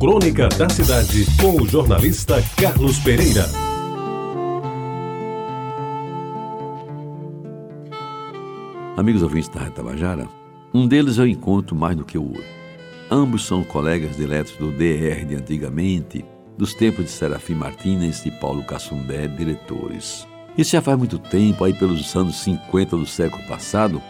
Crônica da Cidade, com o jornalista Carlos Pereira. Amigos ouvintes da Reta Bajara, um deles eu encontro mais do que o outro. Ambos são colegas diletos do DR de antigamente, dos tempos de Serafim Martínez e Paulo Cassundé, diretores. Isso já faz muito tempo, aí pelos anos 50 do século passado,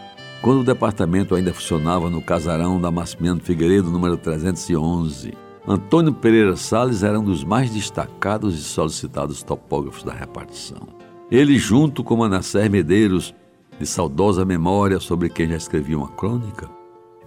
quando o departamento ainda funcionava no casarão da Massimiliano Figueiredo, número 311. Antônio Pereira Salles era um dos mais destacados e solicitados topógrafos da repartição. Ele, junto com Manassés Medeiros, de saudosa memória sobre quem já escrevia uma crônica,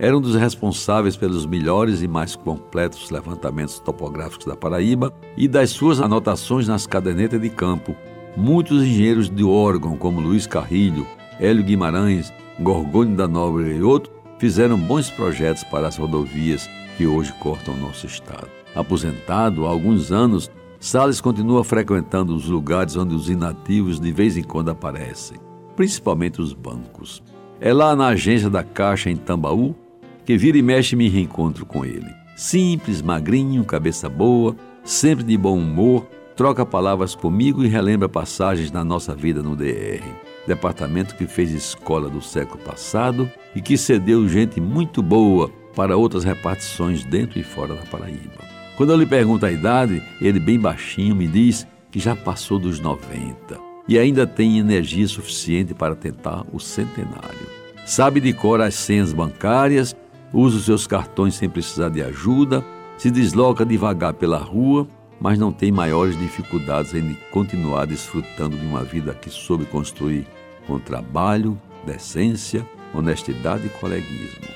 era um dos responsáveis pelos melhores e mais completos levantamentos topográficos da Paraíba e das suas anotações nas cadernetas de campo. Muitos engenheiros de órgão, como Luiz Carrilho, Hélio Guimarães, Gorgônio da Nóbrega e outros, fizeram bons projetos para as rodovias que hoje cortam nosso estado. Aposentado há alguns anos, Salles continua frequentando os lugares onde os inativos de vez em quando aparecem, principalmente os bancos. É lá na agência da Caixa em Tambaú que vira e mexe me reencontro com ele. Simples, magrinho, cabeça boa, sempre de bom humor, troca palavras comigo e relembra passagens da nossa vida no DR. Departamento que fez escola do século passado e que cedeu gente muito boa para outras repartições dentro e fora da Paraíba. Quando eu lhe pergunto a idade, ele bem baixinho me diz que já passou dos 90 e ainda tem energia suficiente para tentar o centenário. Sabe de cor as senhas bancárias usa os seus cartões sem precisar de ajuda, se desloca devagar pela rua, mas não tem maiores dificuldades em continuar desfrutando de uma vida que soube construir com trabalho, decência, honestidade e coleguismo.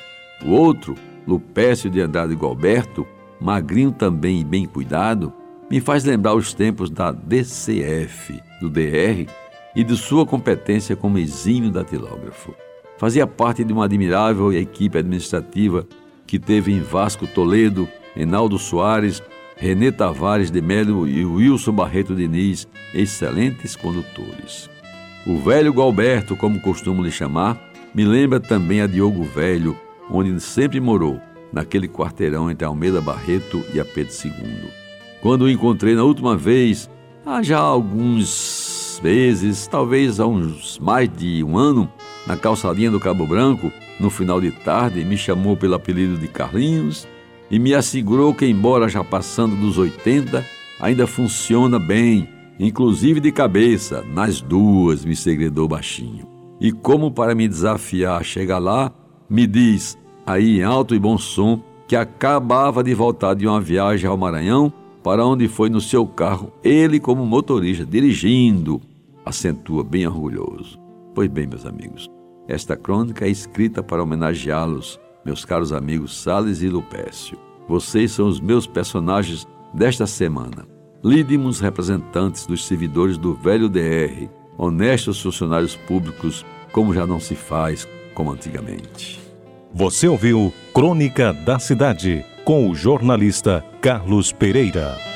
O outro, Lupécio de Andrade Galberto, magrinho também e bem cuidado, me faz lembrar os tempos da DCF, do DR, e de sua competência como exímio datilógrafo. Fazia parte de uma admirável equipe administrativa que teve em Vasco Toledo, Enaldo Soares, Renê Tavares de Melo e Wilson Barreto Diniz, excelentes condutores. O velho Galberto, como costumo lhe chamar, me lembra também a Diogo Velho, onde sempre morou, naquele quarteirão entre Almeida Barreto e a Pedro II. Quando o encontrei na última vez, há já alguns meses, talvez há uns mais de um ano, na calçadinha do Cabo Branco, no final de tarde, me chamou pelo apelido de Carlinhos e me assegurou que, embora já passando dos 80, ainda funciona bem, inclusive de cabeça, nas duas, me segredou baixinho. E como para me desafiar a chegar lá, me diz, aí em alto e bom som, que acabava de voltar de uma viagem ao Maranhão, para onde foi no seu carro, ele como motorista, dirigindo, acentua bem orgulhoso. Pois bem, meus amigos, esta crônica é escrita para homenageá-los, meus caros amigos Sales e Lupécio. Vocês são os meus personagens desta semana. Lídimos representantes dos servidores do velho DR, honestos funcionários públicos, como já não se faz como antigamente. Você ouviu Crônica da Cidade, com o jornalista Carlos Pereira.